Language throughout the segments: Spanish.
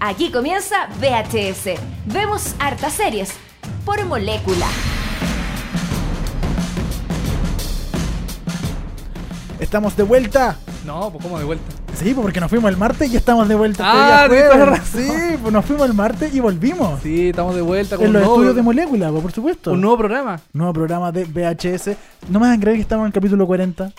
Aquí comienza VHS. Vemos hartas series por molécula. Estamos de vuelta. No, pues ¿cómo de vuelta? Sí, pues porque nos fuimos el martes y estamos de vuelta. Ah, este día jueves. razón. Sí, pues nos fuimos el martes y volvimos. Sí, estamos de vuelta con en los nuevo, estudios de molécula, pues, por supuesto. un nuevo programa. Nuevo programa de VHS. No me van a creer que estamos en el capítulo 40.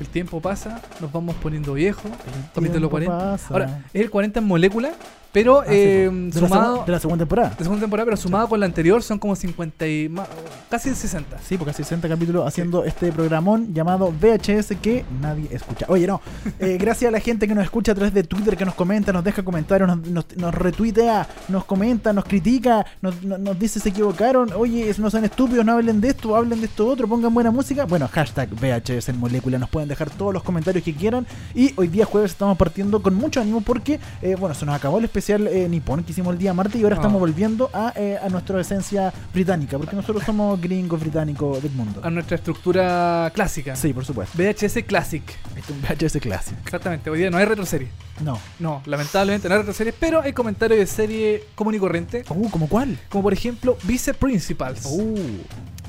El tiempo pasa, nos vamos poniendo viejos. tiempo Capítulo 40. pasa. Ahora, es el 40 en molécula, pero Ah, eh, de, la sumado. segu- de la segunda temporada. de segunda temporada, pero sumado con la anterior son como 50 y más, casi 60. Sí, porque hace 60 capítulos haciendo este programón llamado VHS que nadie escucha. Oye, no. eh, gracias a la gente que nos escucha a través de Twitter, que nos comenta, nos deja comentarios, nos, nos, nos retuitea, nos comenta, nos critica, nos, nos- nos dice se equivocaron. Oye, no sean estúpidos, no hablen de esto, hablen de esto otro, pongan buena música. Bueno, hashtag VHS en molécula. Nos pueden dejar todos los comentarios que quieran. Y hoy día jueves estamos partiendo con mucho ánimo porque, eh, bueno, se nos acabó el especial eh, nipón que hicimos el día martes y ahora estamos volviendo a, eh, a nuestra esencia británica, porque nosotros somos gringos británicos del mundo. A nuestra estructura clásica. Sí, por supuesto. VHS Classic. Este es un VHS clásico. Exactamente, hoy día no hay retroserie. No. No, lamentablemente no hay retroserie, pero hay comentarios de serie común y corriente. Uh, ¿como cuál? Como por ejemplo, Vice Principals. Uh,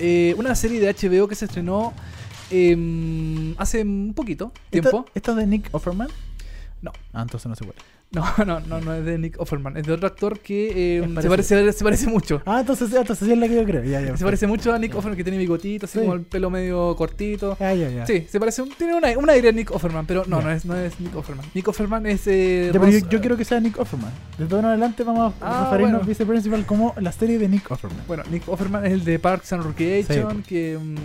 Eh, una serie de HBO que se estrenó em, hace un poquito tiempo. ¿Esta, esta es de Nick Offerman? No. Ah, entonces no se puede. No, no, no, no es de Nick Offerman, es de otro actor que eh, se, parece, se parece mucho. Ah, entonces, entonces sí es la que yo creo. Ya, ya. Se parece mucho a Nick Offerman que tiene bigotito, así Sí. como el pelo medio cortito. Ah, ya, ya. Sí, se parece, tiene una, un aire a Nick Offerman, pero no, no es, no es Nick Offerman. Nick Offerman es eh, Ya, pero yo, Ross- yo quiero que sea Nick Offerman. De todo en adelante vamos a Ah, referirnos bueno. Vice Principal como la serie de Nick Offerman. Bueno, Nick Offerman es el de Parks and Recreation, que mm,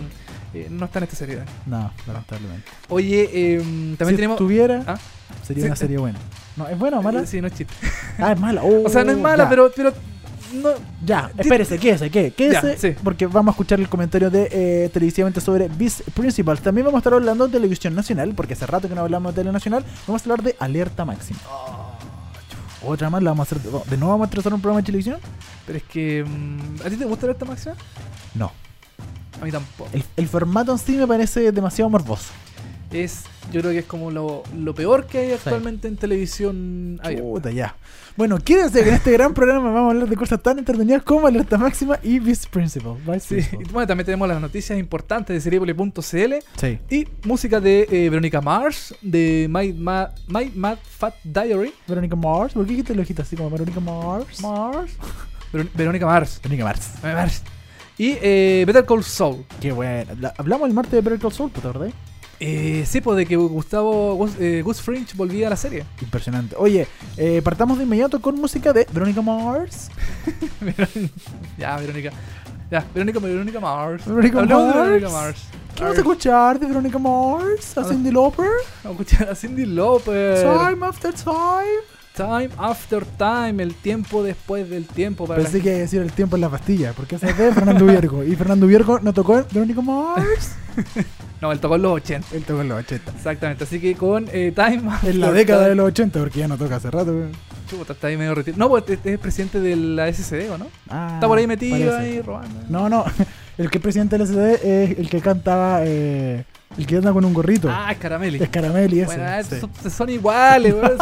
eh, no está en esta serie. No, lamentablemente. Oye, em, también si tenemos... estuviera, ¿Ah? sería Sí. una serie buena. No, ¿es buena o mala? Sí, no es chiste. Ah, es mala. Oh, O sea, no es mala, ya. pero, pero no, Ya, espérese, quédese, qué, quédese, Ya, sí. porque vamos a escuchar el comentario de eh, televisivamente sobre Vice Principals. También vamos a estar hablando de televisión nacional, porque hace rato que no hablamos de tele nacional. Vamos a hablar de Alerta Máxima. Otra más, la vamos a hacer. ¿De nuevo vamos a trazar un programa de televisión? Pero es que. mm, ¿A ti te gusta Alerta Máxima? No. A mí tampoco. El, el formato en sí me parece demasiado morboso. Es, yo creo que es como lo, lo peor que hay actualmente en televisión. Puta, ya. Bueno, quédense que en este gran programa vamos a hablar de cosas tan entretenidas como Alerta Máxima y Vice Principal. Vice Sí, Principal. y bueno, también tenemos las noticias importantes de Seriepoli.cl Sí. y música de eh, Verónica Mars, de My, Ma- My Mad Fat Diary. Verónica Mars. ¿Por qué dijiste el ojito así como Verónica Mars? Mars. Verón- Verónica Mars. Verónica Mars. Mars. Y eh, Better Call Saul. Qué bueno. La- hablamos el martes de Better Call Saul, ¿te acordás? Eh, sí, pues de que Gustavo Gus, eh, Gus Fringe volvía a la serie. Impresionante. Oye, eh, partamos de inmediato con música de Verónica Mars. ya, Verónica. Ya, Verónica, Verónica Mars. Verónica Hablemos de Mars. Verónica Mars. ¿Qué vamos a escuchar de Verónica Mars? ¿A. Cindy Lauper? Vamos a escuchar a Cindy Lauper. Time after time. Time after time, el tiempo después del tiempo. Para Pensé la- que iba a decir el tiempo en la pastilla, porque esa es de Fernando Viergo. Y Fernando Viergo no tocó en Verónica Mars. No, él tocó en los 80. Él tocó en los 80. Exactamente, así que con eh, Time after En la década de los 80, porque ya no toca hace rato. Chuta, está ahí medio retirado. No, pues es el presidente de la SCD, ¿o no? Ah, Está por ahí metido, parece. ahí robando. No, no. El que es presidente del SD es el que cantaba. Eh, el que anda con un gorrito. Ah, es Caramelli. es Caramelli ese. Bueno, sí. son, son iguales, weón.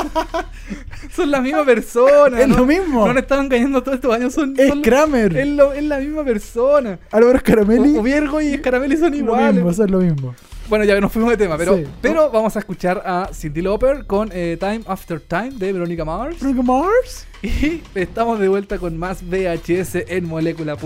son la misma persona. Es ¿no? lo mismo. No nos están engañando todos estos años. Son, Es son- Kramer. es, lo- es la misma persona. Álvaro Caramelli. O- Viergo y Caramelli son lo iguales. mismo, eso es lo mismo. Bueno, ya nos fuimos de tema, pero, Sí. pero vamos a escuchar a Cindy Lauper con eh, Time After Time de Verónica Mars. Verónica Mars. Y estamos de vuelta con más VHS en molécula.cl.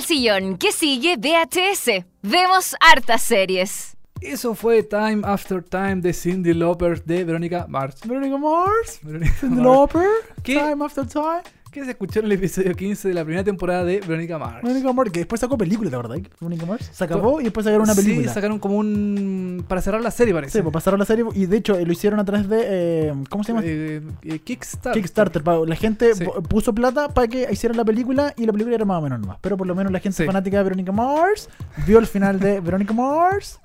del sillón. ¿Qué sigue? VHS. Vemos hartas series. Eso fue Time After Time de Cindy Lauper de Verónica Mars. Verónica Mars, Verónica Mars. Lauper, ¿Qué? Time After Time. Que se escuchó en el episodio 15 de la primera temporada de Verónica Mars. Verónica Mars, que después sacó película, la verdad. Verónica Mars se acabó y después sacaron una película. Sí, sacaron como un. para cerrar la serie, parece. Sí, pues pasaron la serie y de hecho eh, lo hicieron a través de. eh, ¿Cómo se llama? Eh, eh, Kickstarter. Kickstarter. La gente Sí. puso plata para que hicieran la película y la película era más o menos nomás. Pero por lo menos la gente Sí. fanática de Verónica Mars vio el final de Verónica Mars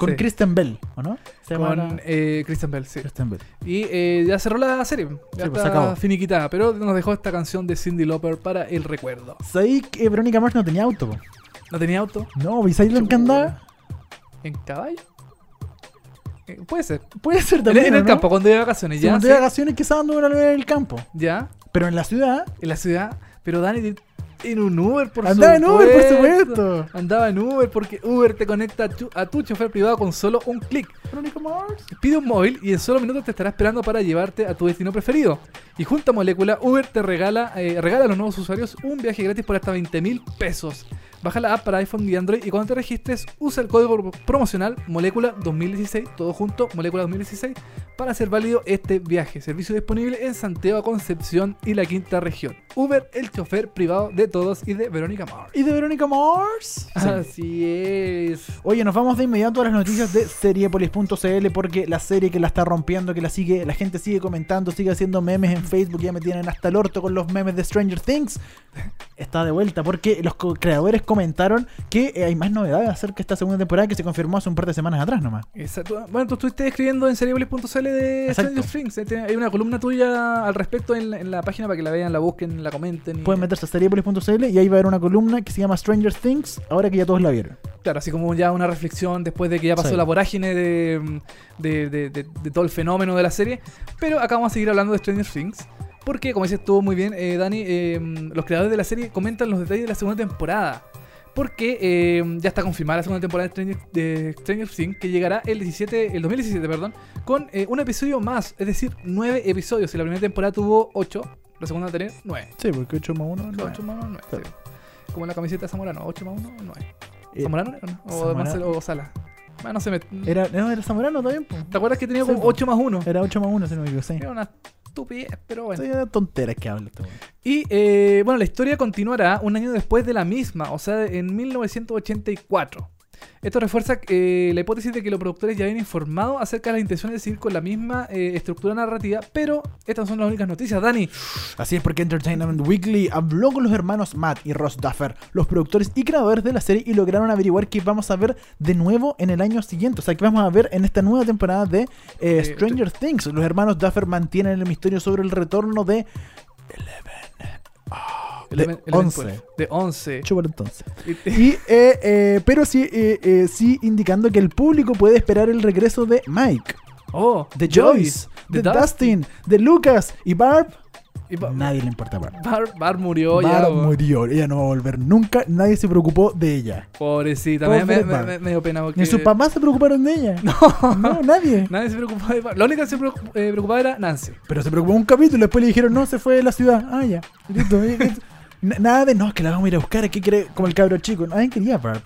con Sí. Kristen Bell, ¿o no? Se Con eh, Christian Bell, sí. Kristen Bell. Y eh, ya cerró la serie. Ya Sí, pues, está finiquitada. Pero nos dejó esta canción de Cindy Lauper para el recuerdo. ¿Sabéis que Verónica Mars no tenía auto? po? ¿No tenía auto? No, ¿y sabéis lo que andaba? ¿En caballo? Eh, puede ser. Puede ser también. en el ¿no? campo, cuando iba de vacaciones. Ya, cuando sí. de vacaciones quizás anduvo en el campo. ya. Pero en la ciudad En la ciudad. Pero Dani, en un Uber, por andaba en Uber, por supuesto. Andaba en Uber porque Uber te conecta a tu, a tu chofer privado con solo un clic. Pide un móvil y en solo minutos te estará esperando para llevarte a tu destino preferido. Y junto a Molécula, Uber te regala, eh, regala a los nuevos usuarios un viaje gratis por hasta 20 mil pesos. Baja la app para iPhone y Android y cuando te registres usa el código promocional Molécula 2016, todo junto, Molécula 2016, para hacer válido este viaje. Servicio disponible en Santiago, Concepción y la quinta región. Uber, el chofer privado de todos y de Verónica Mars. ¿Y de Verónica Mars? Sí. Así es. Oye, nos vamos de inmediato a las noticias de seriepolis.cl porque la serie que la está rompiendo, que la sigue, la gente sigue comentando, sigue haciendo memes en Facebook, ya me tienen hasta el orto con los memes de Stranger Things. Está de vuelta porque los creadores comentaron que eh, hay más novedades acerca de esta segunda temporada que se confirmó hace un par de semanas atrás nomás. Exacto. Bueno, tú estuviste escribiendo en seriepolis.cl de. Stranger Things. Eh, Hay una columna tuya al respecto en la, en la página para que la vean, la busquen, la comenten. y- Pueden meterse a seriepolis.cl y ahí va a haber una columna que se llama Stranger Things, ahora que ya todos la vieron. Claro, así como ya una reflexión después de que ya pasó Sí. la vorágine de, de, de- de- de todo el fenómeno de la serie. Pero acá vamos a seguir hablando de Stranger Things. Porque, como dices tú muy bien, eh, Dani, eh, los creadores de la serie comentan los detalles de la segunda temporada. Porque eh, ya está confirmada la segunda temporada de Stranger, de Stranger Things, que llegará el 17, el 2017, perdón, con eh, un episodio más, es decir, nueve episodios. Si la primera temporada tuvo ocho, la segunda va a tener nueve. Sí, porque 8 más 1 no. 8 más 1, 9. Claro. Como en la camiseta de Zamorano, 8 más 1, 9. Eh, ¿Zamorano no? O Zamorano. Marcelo o Sala. Ah, no se me... Era, no, era Zamorano también. ¿Te acuerdas que tenía Sí, como po. 8 más 1? Era 8 más 1, si no me equivoco, sí. Era una estupidez, pero bueno. Tonteras que habla este. Y eh, bueno, la historia continuará un año después de la misma, o sea, en 1984. Esto refuerza eh, la hipótesis de que los productores ya habían informado acerca de las intenciones de seguir con la misma eh, estructura narrativa, pero estas son las únicas noticias, Dani. Así es porque Entertainment Weekly habló con los hermanos Matt y Ross Duffer, los productores y creadores de la serie, y lograron averiguar que vamos a ver de nuevo en el año siguiente. O sea, que vamos a ver en esta nueva temporada de eh, Stranger Things. Los hermanos Duffer mantienen el misterio sobre el retorno de De Eleven- Eleven 11. Twelve. De 11. Chúpalo entonces. Y- eh, eh, pero sí, eh, eh, sí indicando que el público puede esperar el regreso de Mike, Oh, de Joyce, de, Dustin, de Lucas y Barb. Y Nadie le importa a Barb. Bar, Bar murió ya. Barb bo. murió, ella no va a volver nunca, nadie se preocupó de ella. Pobrecita, Pobre me, me, me, Barb. me- dio pena porque... Ni sus papás se preocuparon de ella. No, nadie. Nadie se preocupaba de Barb. La única que se preocup- preocupaba era Nancy. Pero se preocupó un capítulo, después le dijeron, no, se fue de la ciudad. Ah, ya. Listo. Nada de, no, es que la vamos a ir a buscar, ¿qué quiere? Como el cabro chico. Nadie quería a Barb.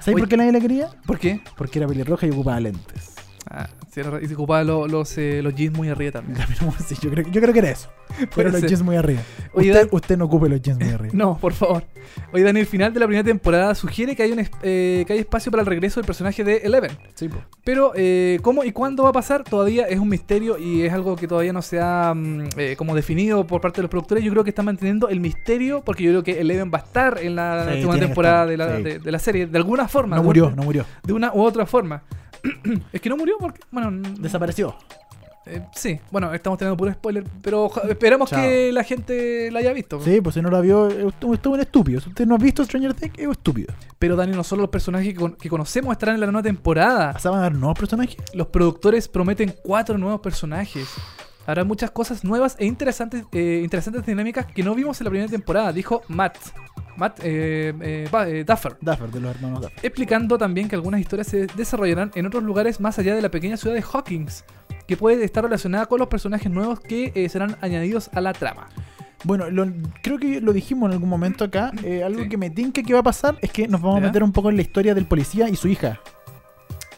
¿Sabes por qué nadie la quería? ¿Por qué? Porque era pelirroja y ocupaba lentes. Ah, y se ocupaba lo- los, eh, los jeans muy arriba también. Sí, yo, creo, yo creo que era eso. Pero los ser. jeans muy arriba. Oye, usted, Dan- usted no ocupe los jeans muy arriba. No, por favor. Hoy Dani, el final de la primera temporada sugiere que hay, un eh, que hay espacio para el regreso del personaje de Eleven. Sí, po. Pero eh, cómo y cuándo va a pasar todavía es un misterio y es algo que todavía no se ha mm, eh, como definido por parte de los productores. Yo creo que están manteniendo el misterio porque yo creo que Eleven va a estar en la Sí, segunda temporada de la, sí. de, de la serie, de alguna forma. No murió, una- no murió. De una u otra forma. es que no murió porque, bueno, Desapareció. eh, sí, bueno, estamos teniendo puro spoiler, pero esperamos Chao. que la gente la haya visto. Sí, pues si no la vio, es un es un estúpido. Si usted no ha visto Stranger Things, es estúpido. Pero Dani, no solo los personajes que, con- que conocemos estarán en la nueva temporada. ¿Se van a dar nuevos personajes? Los productores prometen cuatro nuevos personajes. Habrá muchas cosas nuevas e interesantes, eh, interesantes dinámicas que no vimos en la primera temporada, dijo Matt. Matt eh, eh, eh, Duffer. Duffer, de los hermanos Duffer. Explicando también que algunas historias se desarrollarán en otros lugares más allá de la pequeña ciudad de Hawkins, que puede estar relacionada con los personajes nuevos que eh, serán añadidos a la trama. Bueno, lo- creo que lo dijimos en algún momento acá. algo Sí. que me tinca que va a pasar es que nos vamos ¿Ya? a meter un poco en la historia del policía y su hija.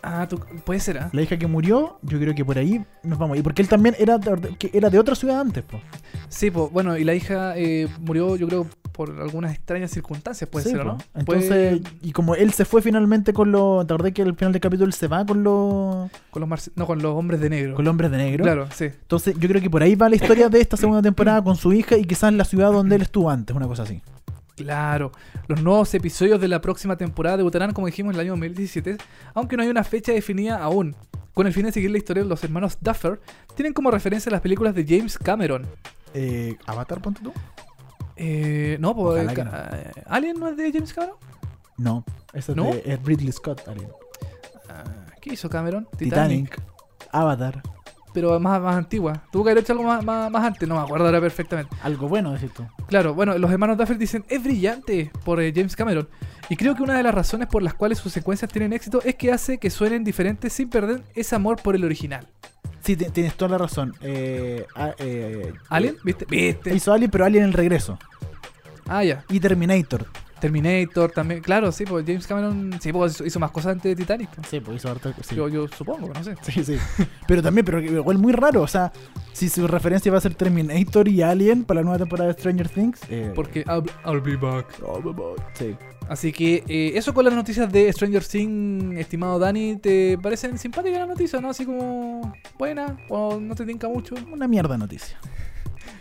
Ah, tú- puede ser, ¿ah? La hija que murió, yo creo que por ahí nos vamos. Y porque él también era de, que era de otra ciudad antes, pues. Sí, pues bueno, y la hija eh, murió, yo creo, por algunas extrañas circunstancias, puede Sí, ser, po. ¿no? Entonces, y como él se fue finalmente con los. ¿Te acordás que al final del capítulo él se va con los. con los marci- no, con los hombres de negro. con los hombres de negro? Claro, sí. Entonces, yo creo que por ahí va la historia de esta segunda temporada con su hija y quizás la ciudad donde él estuvo antes, una cosa así. Claro, los nuevos episodios de la próxima temporada debutarán, como dijimos, en el año 2017, aunque no hay una fecha definida aún. Con el fin de seguir la historia de los hermanos Duffer, tienen como referencia las películas de James Cameron. Eh, ¿Avatar, ponte tú? Eh, no, pues. Eh, ¿Alien no es de James Cameron? No, esa es de Ridley Scott. Alien. Ah, ¿Qué hizo Cameron? Titanic. Avatar. Pero más, más antigua. Tuvo que haber hecho algo más, más, más antes, no me acuerdo ahora perfectamente. Algo bueno, decís tú. Claro, bueno, los hermanos Duffer dicen es brillante por eh, James Cameron. Y creo que una de las razones por las cuales sus secuencias tienen éxito es que hace que suenen diferentes sin perder ese amor por el original. Sí, ti- tienes toda la razón. Eh, eh, ¿Alien? ¿Viste? ¿Viste? hizo Alien, pero Alien el regreso. Ah, ya. Y Terminator. Terminator también. Claro, sí, pues James Cameron sí, pues, hizo, más cosas antes de Titanic. pues. Sí, pues hizo harta- sí. Yo, yo supongo, no sé. Sí, sí. Pero también, pero igual muy raro. O sea, si su referencia va a ser Terminator y Alien para la nueva temporada de Stranger Things. eh, Porque I'll, I'll be back. Sí. Así que eh, eso con las noticias de Stranger Things, estimado Dani, ¿te parecen simpáticas las noticias, no? Así como buena o no te tinca mucho. Una mierda noticia.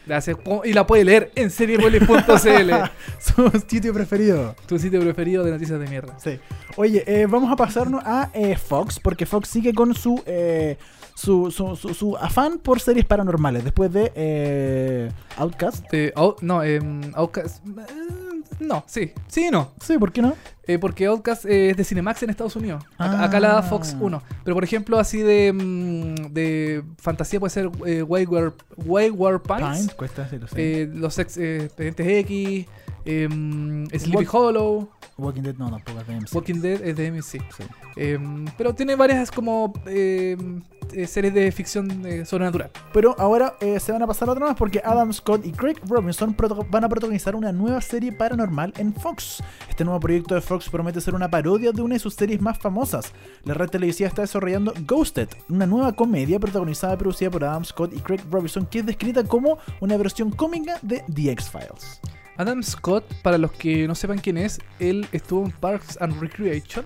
Gracias. Y la puede leer en seriepolis.cl, Su sitio preferido. tu sitio preferido de noticias de mierda. Sí. Oye, eh, vamos a pasarnos a eh, Fox, porque Fox sigue con su, eh, su, su, su- su afán por series paranormales. Después de eh, Outcast. Out- no, eh, Outcast. No, sí, sí y no. Sí, ¿por qué no? Eh, porque Outcast eh, es de Cinemax en Estados Unidos. Acá, Ah. acá la da Fox 1. Pero por ejemplo, así de, mm, de fantasía puede ser eh, Wayward, Wayward Pines. Pines, cuesta sí. los ex, Expedientes X. em, Sleepy Walk- Hollow. Walking Dead no, tampoco es de MC. Walking Dead es de MC. Sí. Em, pero tiene varias como em, eh, series de ficción eh, sobrenatural. Pero ahora eh, se van a pasar a otra más porque Adam Scott y Craig Robinson van a protagonizar una nueva serie paranormal en Fox. Este nuevo proyecto de Fox promete ser una parodia de una de sus series más famosas. La red televisiva está desarrollando Ghosted, una nueva comedia protagonizada y producida por Adam Scott y Craig Robinson que es descrita como una versión cómica de The X-Files. Adam Scott, para los que no sepan quién es, él estuvo en Parks and Recreation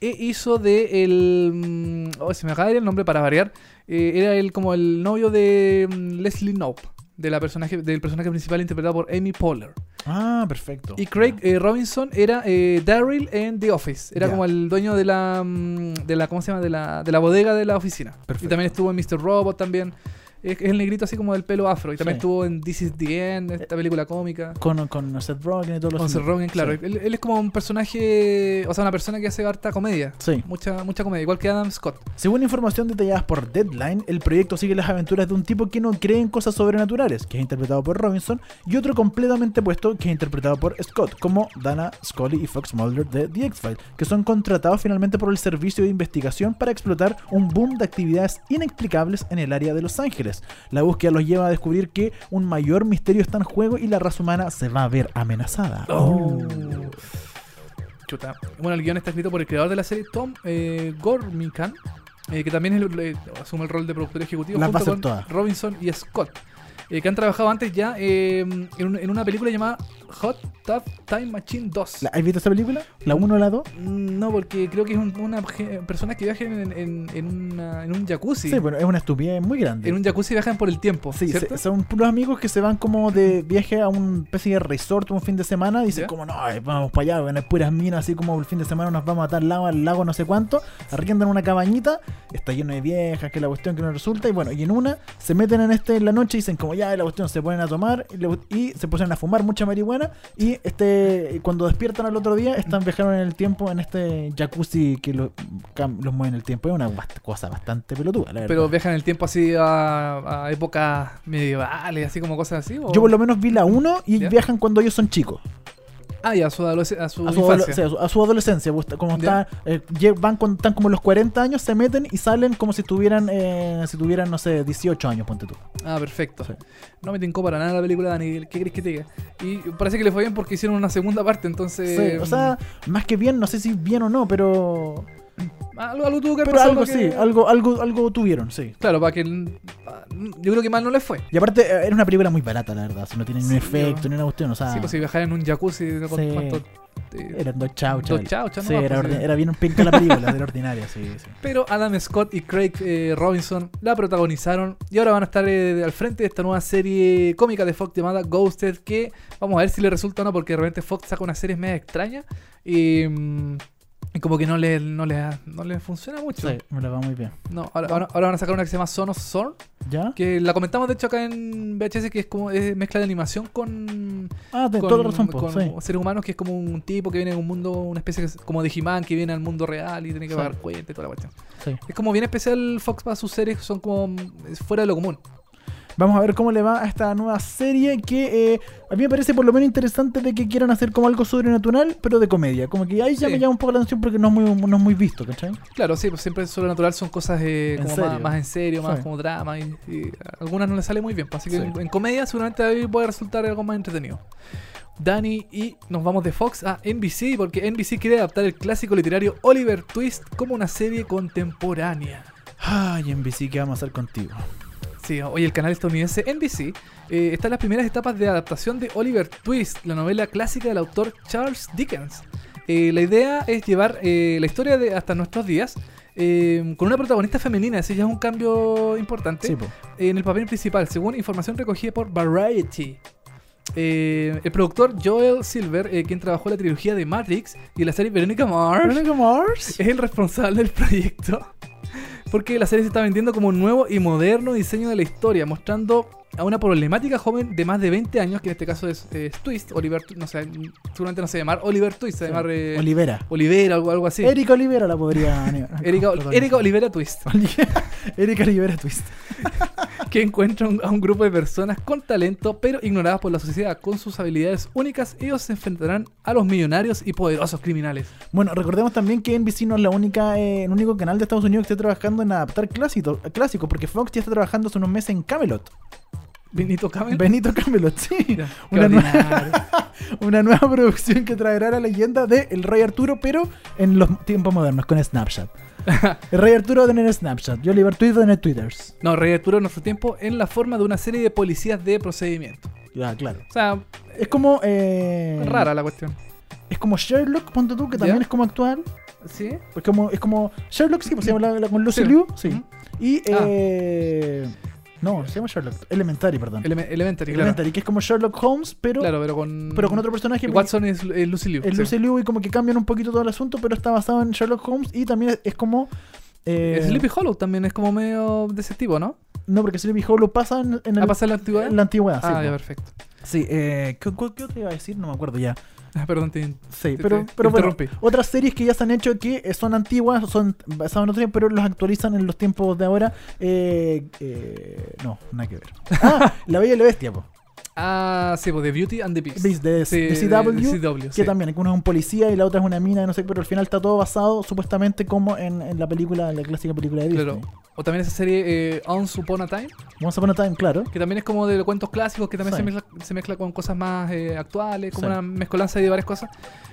e hizo de el... mm, Oh, se me acaba de ir el nombre para variar. Eh, era el como el novio de mm, Leslie Knope, de la personaje, del personaje principal interpretado por Amy Poehler. Ah, perfecto. Y Craig eh, Robinson era eh, Daryl en The Office. Era como el dueño de la, mm, de la ¿cómo se llama? De la, de la bodega de la oficina. Perfecto. Y también estuvo en Mr. Robot también. Es, el negrito así como del pelo afro. Y también Sí. estuvo en This is the End, esta película cómica. Con, con Seth Rogen y todos los... Con Seth Rogen, claro. Sí. Él, él es como un personaje, o sea, una persona que hace harta comedia. Sí. Mucha, mucha comedia, igual que Adam Scott. Según información detallada por Deadline, el proyecto sigue las aventuras de un tipo que no cree en cosas sobrenaturales, que es interpretado por Robinson, y otro completamente opuesto, que es interpretado por Scott, como Dana Scully y Fox Mulder de The X-Files, que son contratados finalmente por el servicio de investigación para explotar un boom de actividades inexplicables en el área de Los Ángeles. La búsqueda los lleva a descubrir que un mayor misterio está en juego y la raza humana se va a ver amenazada. Oh. Chuta. Bueno, el guion está escrito por el creador de la serie, Tom eh, Gormican, eh, que también es el- eh, asume el rol de productor ejecutivo Las junto con todas. Robinson y Scott. eh, que han trabajado antes ya en una película llamada Hot Tub Time Machine 2. ¿La- ¿Has visto esa película? ¿La 1 o la 2? Mm, No, porque creo que es un- una persona que viajan en, en- en una- en un jacuzzi. Sí, bueno, es una estupidez muy grande. En un jacuzzi viajan por el tiempo, Sí, ¿cierto? se- son puros amigos que se van como de viaje a un especie de resort un fin de semana y dicen ¿Ya? como no, ay, vamos para allá, van a puras minas, así como el fin de semana nos vamos a tal lado, al lago no sé cuánto, arriendan una cabañita, está lleno de viejas, que es la cuestión que no resulta, y bueno, y en una se meten en este en la noche y dicen como ya la cuestión se ponen a tomar y, y se ponen a fumar mucha marihuana y este cuando despiertan al otro día están viajando en el tiempo en este jacuzzi que lo- cam- los mueve en el tiempo, es una cosa bastante pelotuda, la verdad. Pero viajan en el tiempo así a, a épocas medievales, así como cosas así. ¿o? Yo por lo menos vi la 1 y ¿Ya? viajan cuando ellos son chicos. Ah, ya, a su, a su A su, a su- adolescencia. pues, Como está, eh, van con, están como los 40 años, se meten y salen como si tuvieran, eh, si tuvieran, no sé, 18 años, ponte tú. Ah, perfecto. Sí. No me tincó para nada la película, Dani. ¿Qué crees que te diga? Y parece que le fue bien porque hicieron una segunda parte, entonces. Sí, o sea, más que bien, no sé si bien o no, pero. Algo, algo tuvo que Pero algo para sí, que- algo, algo, algo tuvieron, sí. Claro, para que. Yo creo que mal no le fue. Y aparte, eh, era una película muy barata, la verdad. Si no tiene ni un Sí, efecto, yo- ni una cuestión, o sea. sí, pues si viajar en un jacuzzi, con Sí. cuánto, eh, Eran dos chau, Dos chaval. chauchas Sí, nomás, era, pues, sí. era bien pinca la película, era ordinaria, sí, sí. Pero Adam Scott y Craig eh, Robinson la protagonizaron y ahora van a estar eh, al frente de esta nueva serie cómica de Fox llamada Ghosted que vamos a ver si le resulta o no porque de repente Fox saca unas series medio extrañas y, mm, como que no le, no le, no le funciona mucho. Sí, me la va muy bien. No, ahora, ahora, ahora van a sacar una que se llama Son of Zorn ¿Ya? que la comentamos de hecho acá en VHS que es como es mezcla de animación con, Ah, de con, toda la razón, con sí. seres humanos que es como un tipo que viene de un mundo, una especie que es como de He-Man que viene al mundo real y tiene que Sí. pagar cuenta y toda la cuestión. sí. Es como bien especial Fox para sus series, son como fuera de lo común. Vamos a ver cómo le va a esta nueva serie que eh, a mí me parece por lo menos interesante de que quieran hacer como algo sobrenatural, pero de comedia. Como que ahí ya Sí. me llama un poco la atención porque no es muy, no es muy visto, ¿cachai? Claro, sí, pues siempre sobrenatural son cosas eh, como más, más en serio, más Sí. como drama y, y algunas no les sale muy bien. pues, así que Sí. en, en comedia seguramente ahí puede resultar algo más entretenido. Dani y nos vamos de Fox a NBC porque NBC quiere adaptar el clásico literario Oliver Twist como una serie contemporánea. Ay, NBC, ¿qué vamos a hacer contigo? Sí, hoy el canal estadounidense NBC eh, está en las primeras etapas de adaptación de Oliver Twist, la novela clásica del autor Charles Dickens. Eh, la idea es llevar eh, la historia de hasta nuestros días eh, con una protagonista femenina, ese ya es un cambio importante Sí, en el papel principal, según información recogida por Variety. El productor Joel Silver, quien trabajó en la trilogía de Matrix y en la serie Veronica Mars, Veronica Mars. es el responsable del proyecto. Porque la serie se está vendiendo como un nuevo y moderno diseño de la historia, mostrando a una problemática joven de más de 20 años, que en este caso es, es Twist, Oliver, no sé, seguramente no se va a llamar Oliver Twist, se va a llamar eh, Olivera. Olivera o algo, algo así. Erika Olivera la podría. Erika. Erika Olivera Twist, Erika Olivera Twist. que encuentra un- a un grupo de personas con talento, pero ignoradas por la sociedad, con sus habilidades únicas, ellos se enfrentarán a los millonarios y poderosos criminales. Bueno, recordemos también que NBC no es la única, eh, el único canal de Estados Unidos que esté trabajando en adaptar clásicos, clásicos porque Fox ya está trabajando hace unos meses en Camelot. Benito Camel. Benito Camelot, sí. Mira, Una, nueva, una nueva producción que traerá la leyenda de El Rey Arturo, pero en los tiempos modernos, con Snapchat. El Rey Arturo a tener Snapchat y Oliver Twist va a tener Twitters. No, Rey Arturo en nuestro tiempo en la forma de una serie de policías de procedimiento. Ya, claro. O sea, Es como. eh, rara la cuestión. Es como Sherlock, ponte tú, que también ¿Ya? es como actual. ¿Sí? Es como, es como Sherlock, sí, pues se llama la, la- con Lucy Sí. Liu, sí. Y. Ah. Eh, no, se llama Sherlock. Elementary, perdón. Eleme- Elementary, claro. Elementary, que es como Sherlock Holmes, pero, Claro, pero con. pero con otro personaje. Watson es, es Lucy Liu. El sí. Lucy Liu y como que cambian un poquito todo el asunto, pero está basado en Sherlock Holmes y también es, es como. eh, Sleepy Hollow también es como medio de ese tipo, ¿no? no, porque Sleepy Hollow pasa en, en ¿Ha el- en la antigüedad? en la antigüedad. ah, sí, ya, perfecto. Sí, eh, ¿qué, qué- otra iba a decir? No me acuerdo ya. Ah, perdón, te, Sí, te- pero, te pero bueno, interrumpí. otras series que ya se han hecho que eh, son antiguas, son basadas en otros tiempos, pero los actualizan en los tiempos de ahora. Eh, eh, no, nada que ver. Ah, La Bella y la Bestia, po. Ah, sí, pues The Beauty and the Beast. Beast, de- Sí, de CW, de CW, que sí. también, uno es un policía y la otra es una mina, no sé, pero al final está todo basado supuestamente como en, en la película, en la clásica película de Disney. Claro. O también esa serie eh, Once Upon a Time, Once Upon a Time, claro. que también es como de cuentos clásicos, que también Sí. se, mezcla, se mezcla con cosas más eh, actuales, como una mezcolanza de varias cosas.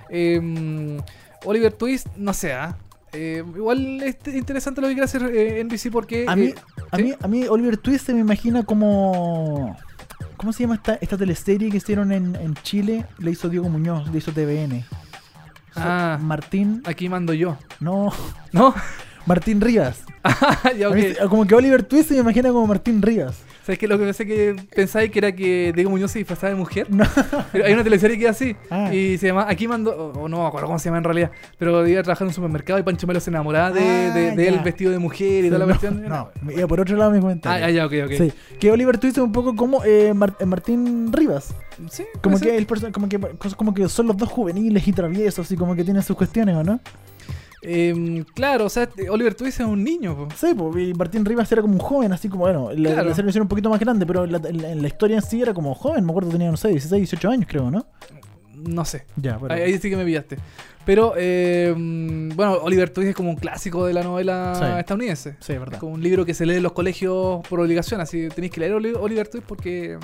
Eh, Oliver Twist, no sé, ¿ah? Eh, igual es interesante lo que quiere hacer eh, NBC porque... A mí, eh, a, ¿sí? mí, a mí Oliver Twist se me imagina como... ¿Cómo se llama esta, esta teleserie que hicieron en, en Chile? Le hizo Diego Muñoz, le hizo TVN. Ah. Martín... Aquí mando yo. No, ¿No? Martín Rivas. ya, A ok. mí se- como que Oliver Twist se me imagina como Martín Rivas. ¿Sabes qué? Lo que pensé que pensáis que era que Diego Muñoz se disfrazaba de mujer. No. Pero hay una teleserie que es así. Ah. Y se llama Aquí mando. O no me acuerdo cómo se llama en realidad. Pero iba a trabajar en un supermercado y Pancho Melo se enamoraba de, Ah, de, de él vestido de mujer y toda la no, cuestión. no, iba por otro lado mi comentario. Ah, ya, ok, ok. Sí, que Oliver Twist es un poco como eh, eh, Martín Rivas. Sí, Como que, el como, que, como que son los dos juveniles y traviesos y como que tienen sus cuestiones, ¿o no? Em, claro, o sea, Oliver Twist es un niño. po. Sí, pues, y Martín Rivas era como un joven, así como, bueno, la, Claro. la serie hicieron un poquito más grande, pero la, la- la historia en sí era como joven, me acuerdo tenía, no sé, 16, 18 años creo, ¿no? No sé. Ya, bueno. Ahí, ahí sí que me pillaste. Pero, em, bueno, Oliver Twist es como un clásico de la novela Sí. estadounidense. Sí, es verdad. Como un libro que se lee en los colegios por obligación. Así tenéis que leer Oli- Oliver Twist porque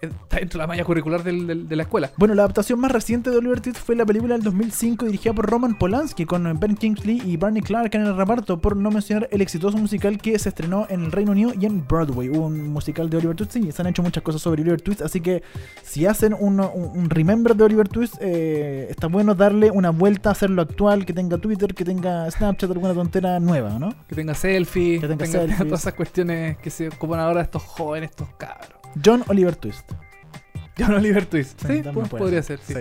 está dentro de la malla curricular del- del- de la escuela. Bueno, la adaptación más reciente de Oliver Twist fue la película del 2005 dirigida por Roman Polanski con Ben Kingsley y Barney Clark en el reparto, por no mencionar el exitoso musical que se estrenó en el Reino Unido y en Broadway. Hubo un musical de Oliver Twist y se han hecho muchas cosas sobre Oliver Twist, así que si hacen un, un- un remember de Oliver Twist, eh, está bueno darle una vuelta, hacerlo actual, que tenga Twitter, que tenga Snapchat, alguna tontera nueva, ¿no? Que tenga selfie, Que tenga tenga selfies. todas esas cuestiones que se ocupan ahora estos jóvenes, estos cabros. John Oliver Twist. John Oliver Twist. Sí, pues, podría ser, sí.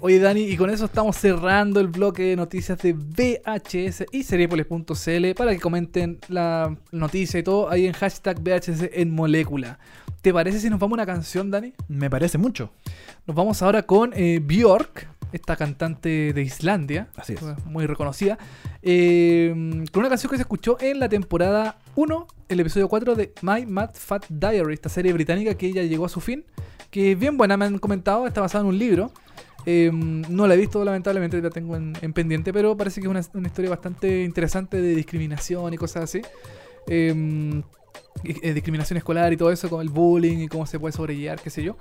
Oye, Dani, y con eso estamos cerrando el bloque de noticias de VHS y seriepolis.cl para que comenten la noticia y todo ahí en hashtag VHS en molécula. ¿Te parece si nos vamos a una canción, Dani? Me parece mucho. Nos vamos ahora con eh, Björk, esta cantante de Islandia, Así es. muy reconocida, eh, con una canción que se escuchó en la temporada 1, el episodio 4 de My Mad Fat Diary, esta serie británica que ya llegó a su fin, que es bien buena, me han comentado, está basada en un libro. Eh, no la he visto, lamentablemente, la tengo en, en pendiente, pero parece que es una, historia bastante interesante de discriminación y cosas así. Y- eh, discriminación escolar y todo eso, con el bullying y cómo se puede sobrellevar, qué sé yo.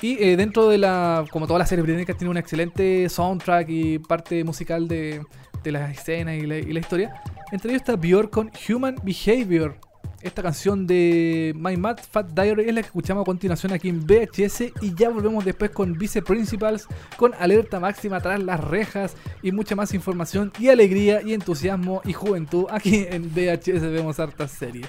Y eh, dentro de la, como todas las series británicas, tiene un excelente soundtrack y parte musical de, de las escenas y la historia. Entre ellos está Björk con Human Behavior. Esta canción de My Mad Fat Diary es la que escuchamos a continuación aquí en VHS y ya volvemos después con Vice Principals, con alerta máxima tras las rejas y mucha más información y alegría y entusiasmo y juventud aquí en VHS vemos hartas series.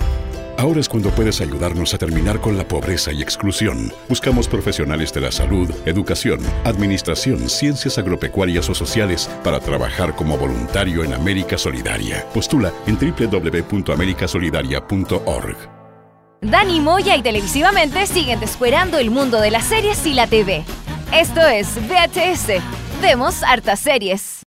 Ahora es cuando puedes ayudarnos a terminar con la pobreza y exclusión. Buscamos profesionales de la salud, educación, administración, ciencias agropecuarias o sociales para trabajar como voluntario en América Solidaria. Postula en www.americasolidaria.org. Dani Moya y televisivamente siguen descuerando el mundo de las series y la TV. Esto es VHS. Vemos hartas series.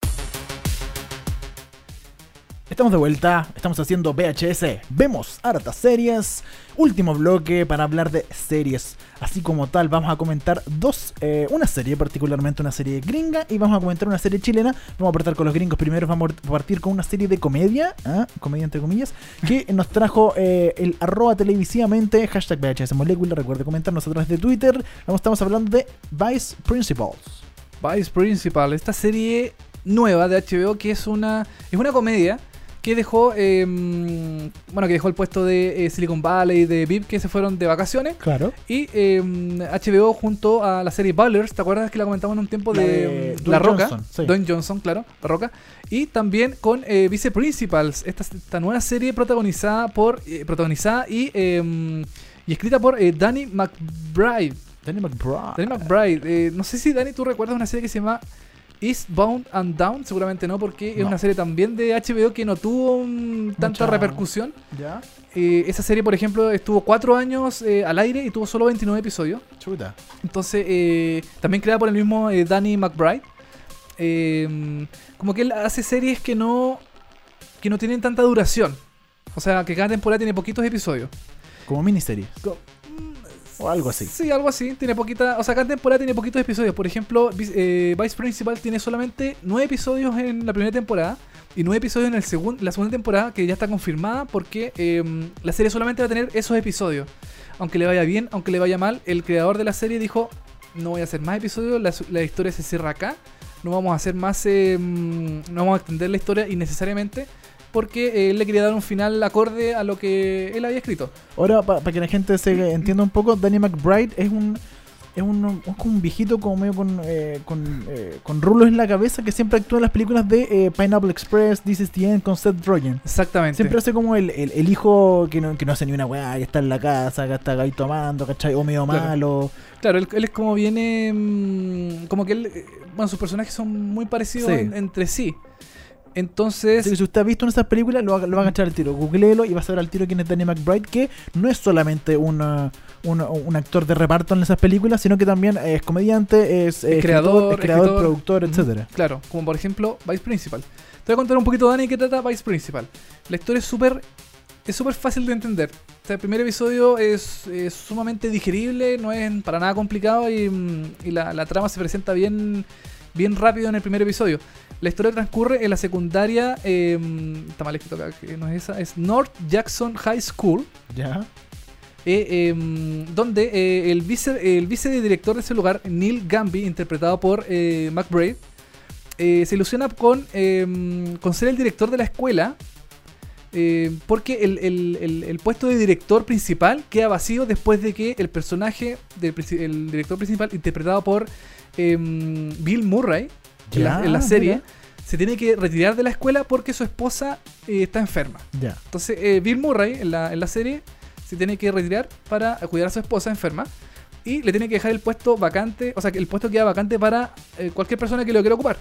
Estamos de vuelta, estamos haciendo VHS, vemos hartas series, último bloque para hablar de series. Así como tal, vamos a comentar dos, eh, una serie, particularmente una serie gringa, y vamos a comentar una serie chilena. Vamos a partir con los gringos primero, vamos a partir con una serie de comedia, ¿ah? comedia entre comillas, que nos trajo eh, el arroba televisivamente, hashtag VHS Molécula, recuerde comentarnos a través de Twitter. Estamos hablando de Vice Principals. Vice Principal, esta serie nueva de HBO que es una es una comedia que dejó eh, bueno que dejó el puesto de eh, Silicon Valley de VIP que se fueron de vacaciones Claro. y eh, HBO junto a la serie Ballers, ¿te acuerdas que la comentamos en un tiempo La de, de mm, La Roca? Johnson, sí. Dwayne Johnson, claro, La Roca. Y también con eh, Vice Principals, esta, esta nueva serie protagonizada por eh, protagonizada y, eh, y escrita por eh, Danny McBride. Danny McBride. Danny McBride. eh, no sé si Danny tú recuerdas una serie que se llama Eastbound and Down, seguramente no, porque es una serie también de HBO que no tuvo un- tanta Mucha- repercusión. ¿Ya? Eh, esa serie, por ejemplo, estuvo cuatro años eh, al aire y tuvo solo 29 episodios. Chuta. Entonces, eh, también creada por el mismo eh, Danny McBride. Como que él hace series que no, que no tienen tanta duración. O sea, que cada temporada tiene poquitos episodios. Como miniserie. Co- O algo así. Sí, algo así. Tiene poquita, o sea, cada temporada tiene poquitos episodios. Por ejemplo, eh, Vice Principal tiene solamente nueve episodios en la primera temporada y nueve episodios en el segun- la segunda temporada que ya está confirmada porque eh, la serie solamente va a tener esos episodios. Aunque le vaya bien, aunque le vaya mal, el creador de la serie dijo no voy a hacer más episodios, la, la historia se cierra acá, no vamos a hacer más, eh, no vamos a extender la historia innecesariamente porque eh, él le quería dar un final acorde a lo que él había escrito. Ahora, para que la gente se entienda un poco, Danny McBride es un. Es un, es un viejito como medio con, eh, con, eh, con rulos en la cabeza que siempre actúa en las películas de eh, Pineapple Express, This is the End con Seth Rogen. Exactamente. Siempre hace como el, el, el hijo que no, que no hace ni una weá, que está en la casa, que está ahí tomando, ¿cachai? O medio Claro. malo. Claro, él, él es como viene. mm, como que él. eh, Bueno, sus personajes son muy parecidos Sí. en- entre sí. Entonces. Si usted ha visto en esas películas, lo, va- lo va a cachar al tiro. Googleelo y va a saber al tiro quién es Danny McBride, que no es solamente un, uh, un, actor de reparto en esas películas, sino que también es comediante, es, creador, escritor, es creador, escritor. productor, etcétera. Claro, como por ejemplo Vice Principal. Te voy a contar un poquito, Dani, qué trata Vice Principal. La historia es súper es súper fácil de entender. El primer episodio es, es sumamente digerible, no es para nada complicado y, mm, y la, la trama se presenta bien, bien rápido en el primer episodio. La historia transcurre en la secundaria, eh, está mal escrito acá, que no es esa, es North Jackson High School. Ya. eh, em, donde eh, el vice el vicedirector de ese lugar, Neil Gamby, interpretado por eh, McBride, se ilusiona con, em, con ser el director de la escuela. Eh, porque el, el- el- el puesto de director principal queda vacío después de que el personaje del el director principal, interpretado por em, Bill Murray, en la, Ya, en la serie, mira. se tiene que retirar de la escuela porque su esposa eh, está enferma. Ya. Entonces, eh, Bill Murray en la, en la serie se tiene que retirar para cuidar a su esposa enferma y le tiene que dejar el puesto vacante, o sea, que el puesto queda vacante para eh, cualquier persona que lo quiera ocupar.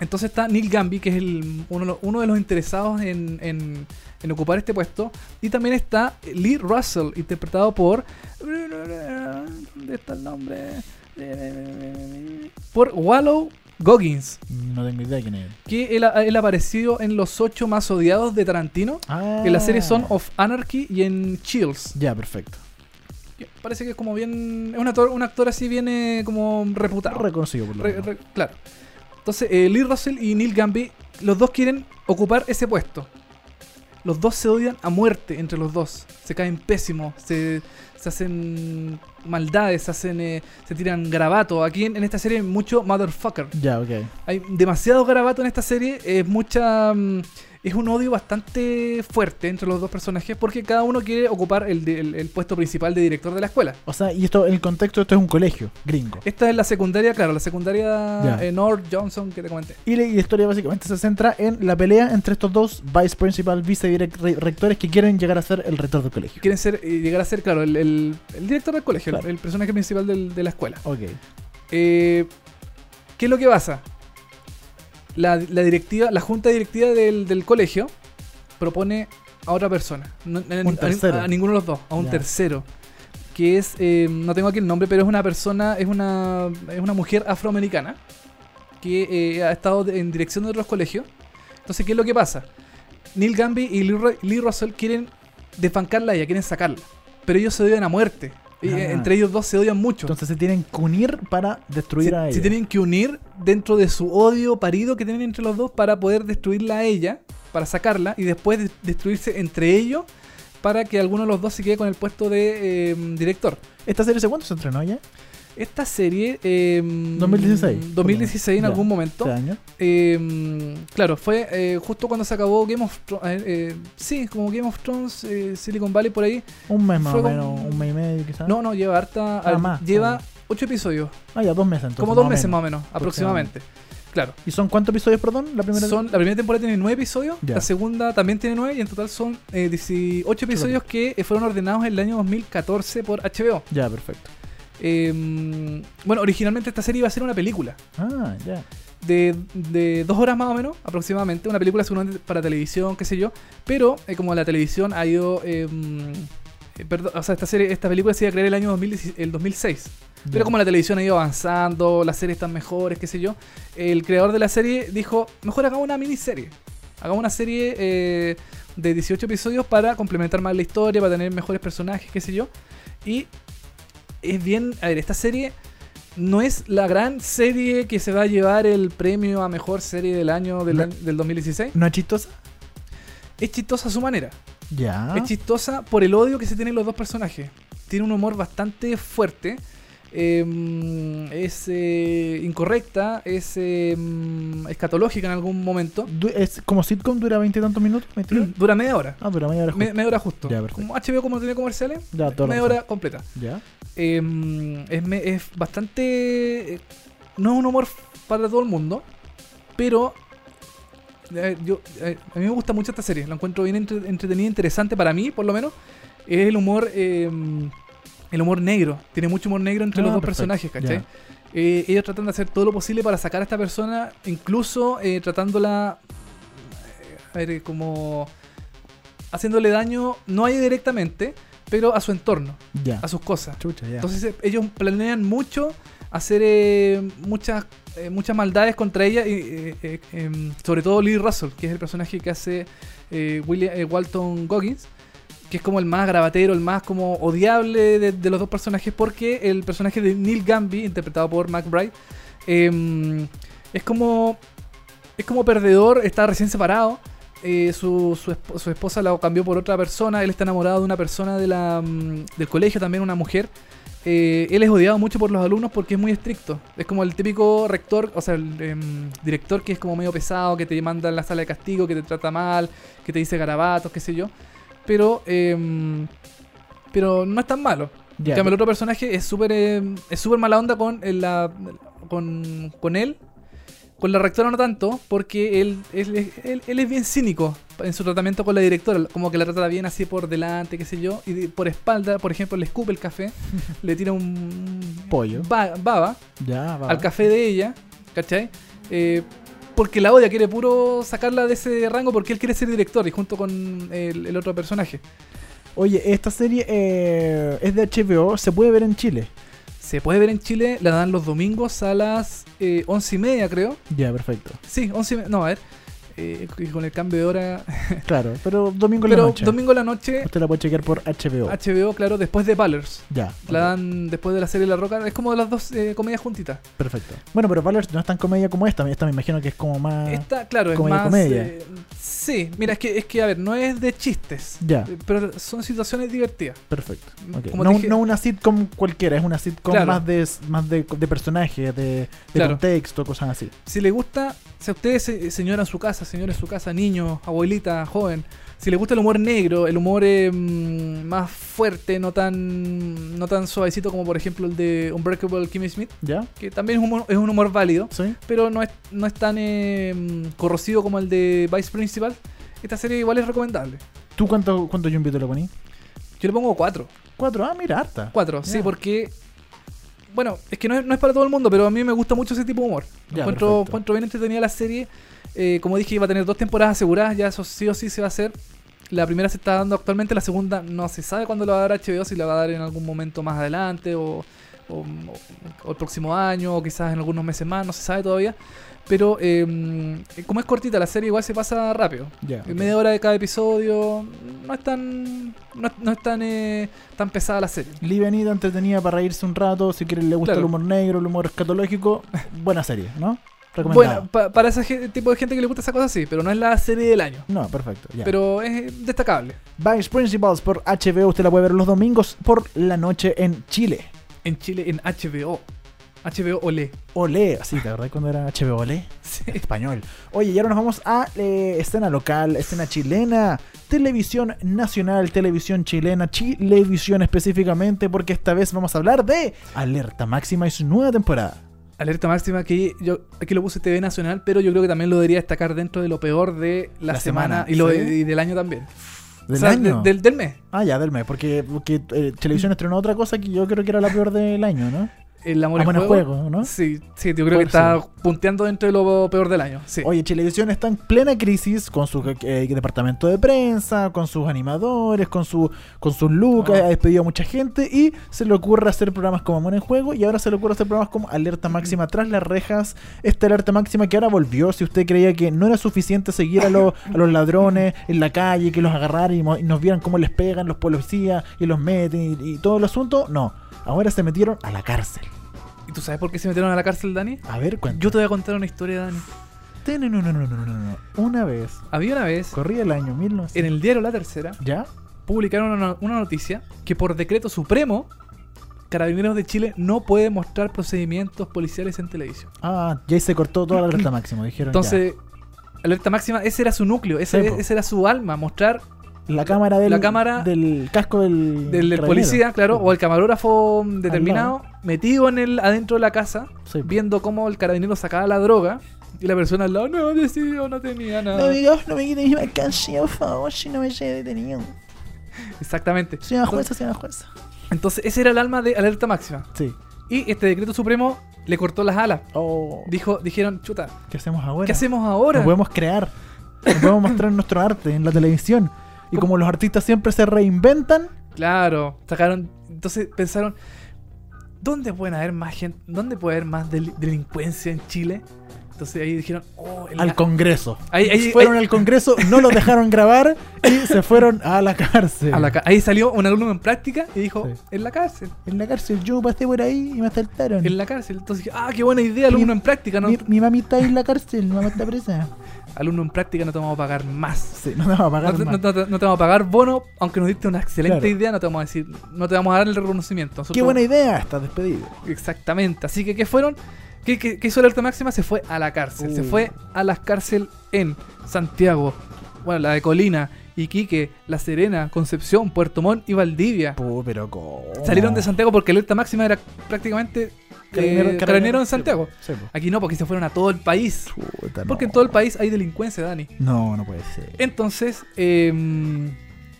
Entonces está Neil Gamby, que es el, uno, de los- uno de los interesados en, en- en ocupar este puesto. Y también está Lee Russell, interpretado por... ¿Dónde está el nombre? Por Wallow Goggins, No tengo idea quién es. que él, ha- él apareció en los ocho más odiados de Tarantino. Ah. En la serie Son of Anarchy y en Chills. Ya, perfecto. Parece que es como bien. Es un actor, un actor así viene como reputado. Reconocido por lo re- claro. Entonces, eh, Lee Russell y Neil Gamby, los dos quieren ocupar ese puesto. los dos se odian a muerte entre los dos. Se caen pésimos, se, se hacen maldades, se hacen eh, se tiran garabatos. Aquí en, en esta serie hay mucho motherfucker. Ya, ok. Hay demasiado garabato en esta serie. Es mucha. Es un odio bastante fuerte entre los dos personajes porque cada uno quiere ocupar el, de- el- el puesto principal de director de la escuela. O sea, y esto, en el contexto, esto es un colegio gringo. Esta es la secundaria, claro, la secundaria Ya. eh, North Johnson que te comenté. Y la, historia básicamente se centra en la pelea entre estos dos vice principal, vice-rectores que quieren llegar a ser el rector del colegio. Quieren ser, eh, llegar a ser, claro, el, director del colegio, Claro. el, personaje principal del- de la escuela. Ok. Eh, ¿Qué es lo que pasa? La, la directiva, la junta directiva del, del colegio propone a otra persona. No- a, Un a- tercero. a ninguno de los dos, a un tercero. Que es, eh, no tengo aquí el nombre, pero es una persona, es una, es una mujer afroamericana que eh, ha estado en dirección de otros colegios. Entonces, ¿qué es lo que pasa? Neil Gamby y Lee, Lee Russell quieren desbancarla a ella, quieren sacarla. Pero ellos se odian a muerte. Y, eh, Ah. entre ellos dos se odian mucho Entonces se tienen que unir para destruir se, a ella. se tienen que unir dentro de su odio parido que tienen entre los dos para poder destruirla a ella, para sacarla y después de- destruirse entre ellos para que alguno de los dos se quede con el puesto de eh, director. ¿Esta serie hace cuánto se estrenó ya? Esta serie... eh, 2016, 2016 en Ya. algún momento. ¿Este año? Eh, claro, fue eh, justo cuando se acabó Game of Thrones. sí, como Game of Thrones, eh, Silicon Valley por ahí. Un mes más o menos, un mes y medio quizás. No, no, lleva harta... Ah, más. lleva ocho episodios. Ah, ya, dos meses entonces. como dos meses más o menos, aproximadamente. Claro. ¿Y son cuántos episodios, perdón? La primera Son, la primera temporada tiene nueve episodios, la segunda también tiene nueve y en total son eh, 18 episodios que eh, fueron ordenados en el año 2014 por HBO. Ya, perfecto. Eh, bueno, originalmente esta serie iba a ser una película Ah, ya. de, de dos horas más o menos, aproximadamente, una película seguramente para televisión, qué sé yo, pero eh, como la televisión ha ido... eh, eh, perdón, o sea, esta serie, esta película se iba a crear el año 2010 el 2006. Pero como la televisión ha ido avanzando, las series están mejores, qué sé yo, el creador de la serie dijo, mejor hagamos una miniserie. Hagamos una serie eh, de 18 episodios para complementar más la historia, para tener mejores personajes, qué sé yo. Y es bien, a ver, esta serie no es la gran serie que se va a llevar el premio a mejor serie del año del, No. año- del 2016. ¿No es chistosa? Es chistosa a su manera. Ya. Es chistosa por el odio que se tienen los dos personajes. Tiene un humor bastante fuerte. Eh, es eh, incorrecta, es eh, escatológica en algún momento. ¿Es como sitcom dura veinte y tantos minutos? ¿22? Dura media hora. Ah, dura media hora. Me- justo. media hora justo. Ya, perfecto. como HBO como tiene comerciales, Ya, media hora completa. Ya. Eh, es, me- es bastante. eh, no es un humor para todo el mundo, pero. eh, yo, a mí me gusta mucho esta serie, la encuentro bien entre- entretenida, interesante para mí, por lo menos. Es el humor. El humor negro. Tiene mucho humor negro entre Ah, los dos perfecto, personajes, ¿cachai? ya. Eh, ellos tratan de hacer todo lo posible para sacar a esta persona, incluso eh, tratándola. eh, a ver, como. haciéndole daño, no a ella directamente, pero a su entorno, a sus cosas. Chucha. Entonces eh, ellos planean mucho hacer eh, muchas eh, muchas maldades contra ella, y, eh, em, sobre todo Lee Russell, que es el personaje que hace William, eh, Walton Goggins, que es como el más gravatero, el más como odiable de, los dos personajes, porque el personaje de Neil Gamby, interpretado por McBride, em, es como es como perdedor, está recién separado. eh, su, su, su esposa la cambió por otra persona. Él está enamorado de una persona de la, mm, del colegio, también una mujer. Eh, él es odiado mucho por los alumnos porque es muy estricto. Es como el típico rector, o sea, el em, director que es como medio pesado, que te manda en la sala de castigo, que te trata mal, que te dice garabatos, qué sé yo. Pero, em, pero no es tan malo. Ya. El otro personaje es súper em, es súper mala onda con, la, con, con él. Con la rectora no tanto, porque él, él, él- él es bien cínico en su tratamiento con la directora. Como que la trata bien así por delante, qué sé yo. Y de- por espalda, por ejemplo, le escupe el café, le tira un Pollo. ba- baba Ya, va. al café de ella, ¿cachai? Eh, porque la odia, quiere puro sacarla de ese rango porque él quiere ser director y junto con el, el otro personaje. Oye, esta serie eh, es de HBO, se puede ver en Chile. Se puede ver en Chile, la dan los domingos a las eh, once y media, creo. Ya, perfecto. Sí, once y media, no, a ver. Eh, y con el cambio de hora. Claro, pero domingo en la Pero noche. domingo en la noche, Usted la puede chequear por HBO. HBO, claro, después de Ballers. ya. La dan después de la serie La Roca. Es como las dos eh, comedias juntitas. Perfecto. Bueno, pero Valors no es tan comedia como esta. Esta me imagino que es como más. Esta, claro, es comedia, más. comedia. eh, sí, mira, es que, es que, a ver, no es de chistes. Ya. eh, Pero son situaciones divertidas. Perfecto. Como No, dije- no una sitcom cualquiera, es una sitcom Claro. más de más de, de personajes, de, de Claro. contexto, cosas así. Si le gusta, si a usted, se- señora en su casa, señor en su casa, niño, abuelita, joven, si le gusta el humor negro, el humor eh, mm, más fuerte, no tan no tan suavecito como por ejemplo el de Unbreakable Kimmy Smith, ¿Ya? que también es, humor- es un humor válido, ¿Sí? pero no es, no es tan eh, mm, corrosivo como el de Vice Principal, esta serie igual es recomendable. ¿Tú cuánto, cuánto Jumbito lo poní? Yo le pongo 4. Cuatro. Ah, mira, harta. 4, sí, porque... Bueno, es que no es, no es para todo el mundo, pero a mí me gusta mucho ese tipo de humor. Ya, encuentro bien entretenida la serie. Eh, como dije, iba a tener dos temporadas aseguradas, ya eso sí o sí se va a hacer. La primera se está dando actualmente, la segunda no se sabe cuándo la va a dar HBO, si la va a dar en algún momento más adelante o, o- o el próximo año o quizás en algunos meses más, no se sabe todavía. Pero eh, como es cortita, la serie igual se pasa rápido. Ya. En ok. media hora de cada episodio, no es tan, no, es- no es tan, eh, tan pesada la serie. Livianita, entretenida para reírse un rato. Si quieren le gusta Claro. el humor negro, el humor escatológico, buena serie, ¿no? Recomendada. Bueno, pa- para ese tipo de gente que le gusta esa cosa, sí, pero no es la serie del año. No, perfecto. Ya. Pero es destacable. Vice Principals por HBO. Usted la puede ver los domingos por la noche en Chile. En Chile, en HBO. HBO Olé. Olé, así, ¿te acordás cuando era HBO Olé? Español. Oye, y ahora nos vamos a eh, escena local, escena chilena, televisión nacional, televisión chilena, Chilevisión específicamente, porque esta vez vamos a hablar de Alerta Máxima y su nueva temporada. Alerta máxima que yo aquí lo puse TV Nacional, pero yo creo que también lo debería destacar dentro de lo peor de la, La semana, semana, y, lo, ¿sí? y del año también. ¿Del O sea, año? de- del, del mes. Ah, ya, del mes, porque, porque eh, Televisión estrenó otra cosa que yo creo que era la peor del año, ¿no? El amor en en juego. Juego, ¿no? Sí, sí, yo creo que está punteando dentro de lo peor del año. Sí. Oye, Chilevisión está en plena crisis con su eh, departamento de prensa, con sus animadores, con su con sus looks, Ah. ha despedido a mucha gente y se le ocurre hacer programas como Amor en Juego y ahora se le ocurre hacer programas como Alerta Máxima tras las rejas. Esta alerta máxima que ahora volvió, si usted creía que no era suficiente seguir a, los- a los ladrones en la calle, que los agarraran y, nos vieran cómo les pegan los policías y los meten y, y todo el asunto, no. Ahora se metieron a la cárcel. ¿Y tú sabes por qué se metieron a la cárcel, Dani? A ver, cuéntame. Yo te voy a contar una historia, Dani. No, no, no, no, no, no. Una vez, Había una vez, corría el año 1900. en el diario La Tercera, ¿Ya? publicaron una, una noticia que por decreto supremo, Carabineros de Chile no puede mostrar procedimientos policiales en televisión. Ah, ya ahí se cortó toda la alerta máxima, dijeron. Entonces, alerta máxima, ese era su núcleo, ese, era su alma, mostrar ya. La cámara del, la cámara del casco del, del, del carabinero. policía, claro, Sí, o el camarógrafo determinado, metido en el adentro de la casa, Sí, viendo cómo el carabinero sacaba la droga y la persona al lado no decía, no tenía No nada. me digas, no me quites mi mercancía, por favor, si no me lleve detenido. Exactamente. Señora jueza, señora jueza. Entonces, ese era el alma de alerta máxima. Sí. Y este decreto supremo le cortó las alas. Oh, Dijo, dijeron, chuta, ¿qué hacemos ahora? ¿qué hacemos ahora? No podemos crear. No podemos mostrar nuestro arte en la televisión. Y como los artistas siempre se reinventan, Claro, sacaron. Entonces pensaron, ¿dónde pueden haber más gente? ¿Dónde puede haber más del- delincuencia en Chile? Entonces ahí dijeron, oh, al Congreso. Ahí- ahí- fueron ahí- al Congreso, no los dejaron grabar y se fueron a la cárcel. a la ca- ahí salió un alumno en práctica y dijo, Sí. en la cárcel, En la cárcel, yo pasé por ahí y me asaltaron. en la cárcel. Entonces dije, ah, qué buena idea, alumno en práctica, ¿no? Mi, mi mami está ahí en la cárcel, mi mamá está presa. Alumno en práctica no te vamos a pagar más. Sí, no me va a pagar te, más. no te- no te vamos a pagar bono, aunque nos diste una excelente Claro. idea, no te vamos a decir, no te vamos a dar el reconocimiento. Qué Nosotros- buena idea, estás despedido. Exactamente. Así que, ¿qué fueron? ¿Qué, qué, qué hizo Alerta Máxima? Se fue a la cárcel. Se Uh. fue a las cárceles en Santiago, bueno, la de Colina, Iquique, La Serena, Concepción, Puerto Montt y Valdivia. Puh, pero ¿cómo? Salieron de Santiago porque Alerta Máxima era prácticamente Carabinero- eh, carabinero- en Santiago. Sí, po. Aquí no, porque se fueron a todo el país. Porque no. en todo el país hay delincuencia, Dani. No, no puede ser. Entonces, eh,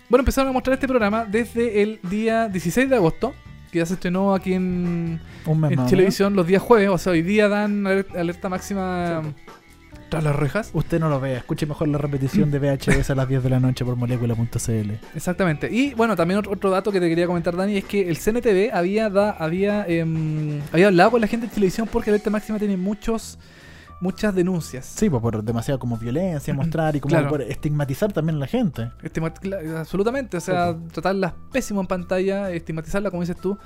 bueno, empezaron a mostrar este programa desde el día 16 de agosto, que ya se estrenó aquí en, en televisión los días jueves, o sea, hoy día dan aler- alerta máxima tras las rejas. Usted no lo vea, escuche mejor la repetición de VHS a las 10 de la noche por molécula.cl. Exactamente. Y bueno, también otro, dato que te quería comentar, Dani, es que el CNTV había, da- había, em, había hablado con la gente de televisión porque alerta máxima tiene muchos muchas denuncias. Sí, pues por demasiado como violencia mostrar y como Claro. por estigmatizar también a la gente. Cla- absolutamente, o sea, tratarlas pésimo en pantalla, estigmatizarla, como dices tú.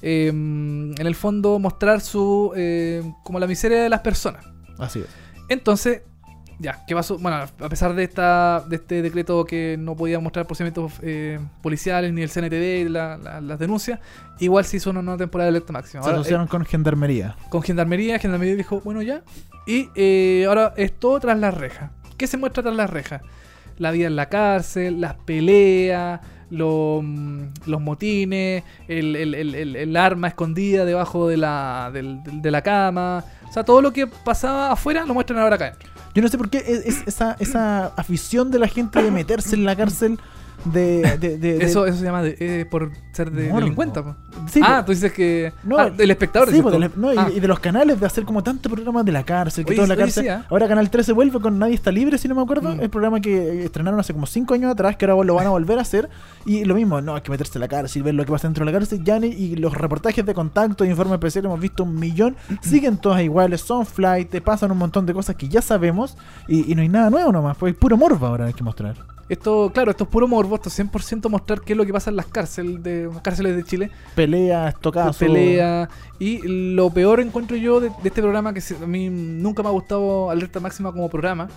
Eh, en el fondo, mostrar su. eh, como la miseria de las personas. Así es. Entonces, ya, ¿qué pasó? Bueno, a pesar de esta de este decreto que no podía mostrar procedimientos eh, policiales ni el CNTD, la- la- las denuncias, igual se hizo una nueva temporada de alerta máxima. Se Ahora, asociaron con gendarmería. con Gendarmería, Gendarmería dijo, bueno, ya. Y eh, ahora es todo tras las rejas. ¿Qué se muestra tras las rejas? La vida en la cárcel, las peleas, lo- los motines, el, el- el- el- arma escondida debajo de la, de la cama. O sea, todo lo que pasaba afuera lo muestran ahora acá. Yo no sé por qué es esa, esa afición de la gente de meterse en la cárcel de... de- de- de- Eso, eso se llama de- eh, por ser de Morbo. delincuente. po. Sí, ah, tú dices que... No, ah, el espectador. Sí, pues, no, y- Ah, y, de los canales de hacer como tantos programas de la cárcel, que Oye, toda la cárcel. sí, ¿ah? Ahora Canal 13 vuelve con Nadie está libre, si no me acuerdo. Mm. El programa que estrenaron hace como 5 años atrás, que ahora lo van a volver a hacer. Y lo mismo, no, hay que meterse en la cárcel, ver lo que pasa dentro de la cárcel. Ya ni- y los reportajes de contacto y informes especiales hemos visto un millón. siguen todas iguales, son flight, te pasan un montón de cosas que ya sabemos. Y, y no hay nada nuevo nomás, pues puro morbo ahora hay que mostrar. Esto, claro, esto es puro morbo, esto es 100% mostrar qué es lo que pasa en las cárceles de, cárceles de Chile. Peleas, tocazos. pelea. Y lo peor encuentro yo de, de este programa, que se- a mí nunca me ha gustado Alerta Máxima como programa,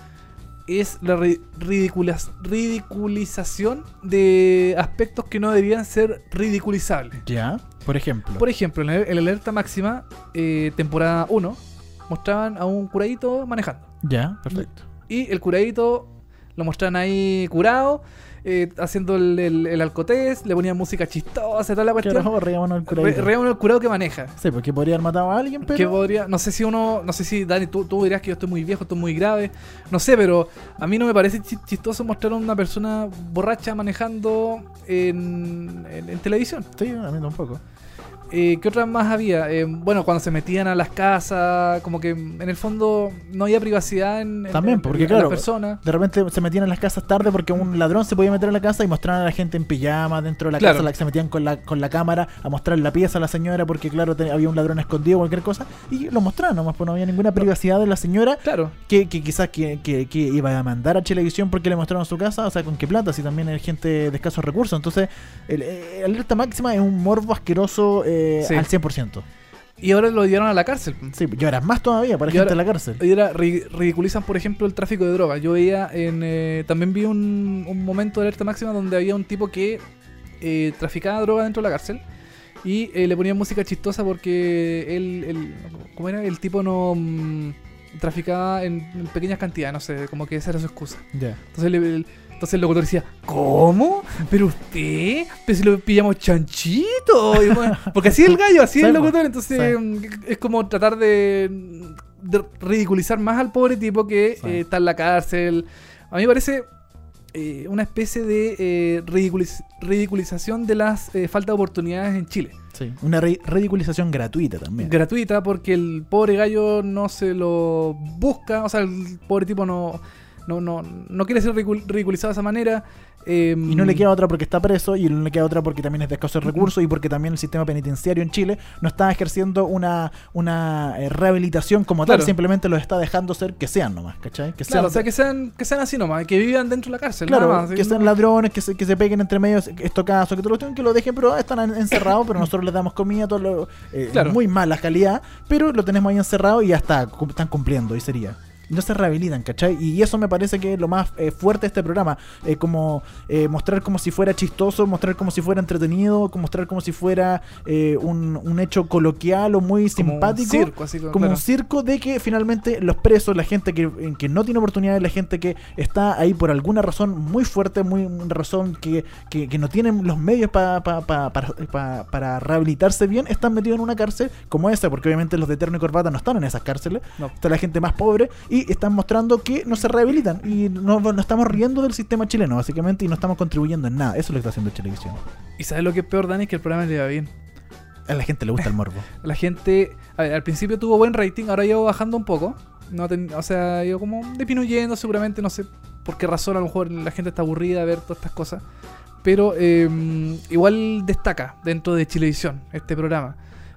es la ri- ridiculas- ridiculización de aspectos que no deberían ser ridiculizables. Ya, por ejemplo. Por ejemplo, en el, en Alerta Máxima, eh, temporada 1, mostraban a un curadito manejando. ya, perfecto. Y el curadito lo mostraban ahí curado, eh, haciendo el, el, el alcotés, le ponían música chistosa y toda la cuestión. ahora reíamos el Re, curadito. re el curado que maneja. Sí, porque podría haber matado a alguien, pero. Que podría, no sé si uno, no sé si Dani, tú, tú dirás que yo estoy muy viejo, estoy muy grave, no sé, pero a mí no me parece chi- chistoso mostrar a una persona borracha manejando en, en- en televisión. Sí, a mí tampoco. Eh, ¿Qué otras más había? Eh, bueno, cuando se metían a las casas, como que en el fondo no había privacidad en, en- También, porque en claro. De repente se metían en las casas tarde porque un ladrón se podía meter en la casa y mostraban a la gente en pijama dentro de la Claro. casa, la que se metían con la, con la cámara a mostrar la pieza a la señora porque claro, te- había un ladrón escondido o cualquier cosa y lo mostraban nomás, pues no había ninguna privacidad de la señora Claro, que, que quizás que, que- que iba a mandar a televisión porque le mostraron su casa, o sea, con qué plata, si también hay gente de escasos recursos. Entonces, el, eh, alerta máxima es un morbo asqueroso eh, Sí. al 100%. y ahora lo llevaron a la cárcel. Sí, y ahora más todavía para Y gente ahora- en la cárcel. Y ahora ri- ridiculizan, por ejemplo, el tráfico de drogas. Yo veía en. eh, también vi un, un momento de alerta máxima donde había un tipo que eh, traficaba droga dentro de la cárcel. Y eh, le ponían música chistosa porque él. él- ¿Cómo era? El tipo no. mm, traficaba en, en pequeñas cantidades, no sé, como que esa era su excusa. Ya. Entonces, le- entonces el locutor decía, ¿cómo? ¿Pero usted? ¿Pero si lo pillamos chanchito? Y bueno, porque así es el gallo, así es el locutor. Entonces mm, es como tratar de, de ridiculizar más al pobre tipo que eh, está en la cárcel. A mí me parece eh, una especie de eh, ridiculiz- ridiculización de las eh, falta de oportunidades en Chile. Sí. Una ri- ridiculización gratuita también. Gratuita porque el pobre gallo no se lo busca, o sea, el pobre tipo no, no, no, no quiere ser ridicul- ridiculizado de esa manera. eh, Y no le queda otra porque está preso, y no le queda otra porque también es de escasos recursos, y porque también el sistema penitenciario en Chile no está ejerciendo una, una eh, rehabilitación como tal, simplemente los está dejando ser que sean nomás, ¿cachai? Que Claro, sean, o sea, que sean, que sean así nomás, que vivan dentro de la cárcel. claro, nada más, que sean ladrones, que se, que se peguen entre medios, estos casos, que todo lo tengan, que lo dejen, pero están en- encerrados, pero nosotros les damos comida, todo lo, eh, Claro. muy mala calidad, pero lo tenemos ahí encerrado y ya está, están cumpliendo, y sería. No se rehabilitan, ¿cachai? Y eso me parece que es lo más eh, fuerte de este programa. eh, como eh, mostrar como si fuera chistoso, mostrar como si fuera entretenido, mostrar como si fuera eh, un, un hecho coloquial o muy Como un simpático. circo, así como- como claro. un circo de que finalmente los presos, la gente que, que no tiene oportunidades, la gente que está ahí por alguna razón muy fuerte, muy una razón que, que, que no tienen los medios pa- pa- pa- para, pa- para rehabilitarse bien, están metidos en una cárcel como esa, porque obviamente los de terno y corbata no están en esas cárceles, No. está la gente más pobre y están mostrando que no se rehabilitan y no, no estamos riendo del sistema chileno, básicamente, y no estamos contribuyendo en nada. Eso es lo que está haciendo televisión. Y sabes lo que es peor, Dani, es que el programa le va bien. A la gente le gusta el morbo. La gente, a ver, al principio tuvo buen rating, ahora llevo bajando un poco. No ten- o sea, yo como disminuyendo seguramente, no sé por qué razón, a lo mejor la gente está aburrida de ver todas estas cosas. Pero eh, igual destaca dentro de Chilevisión este programa